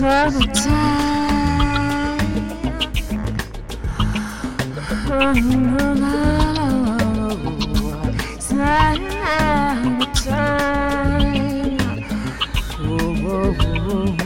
trouble time. Time, time. Oh, oh, oh.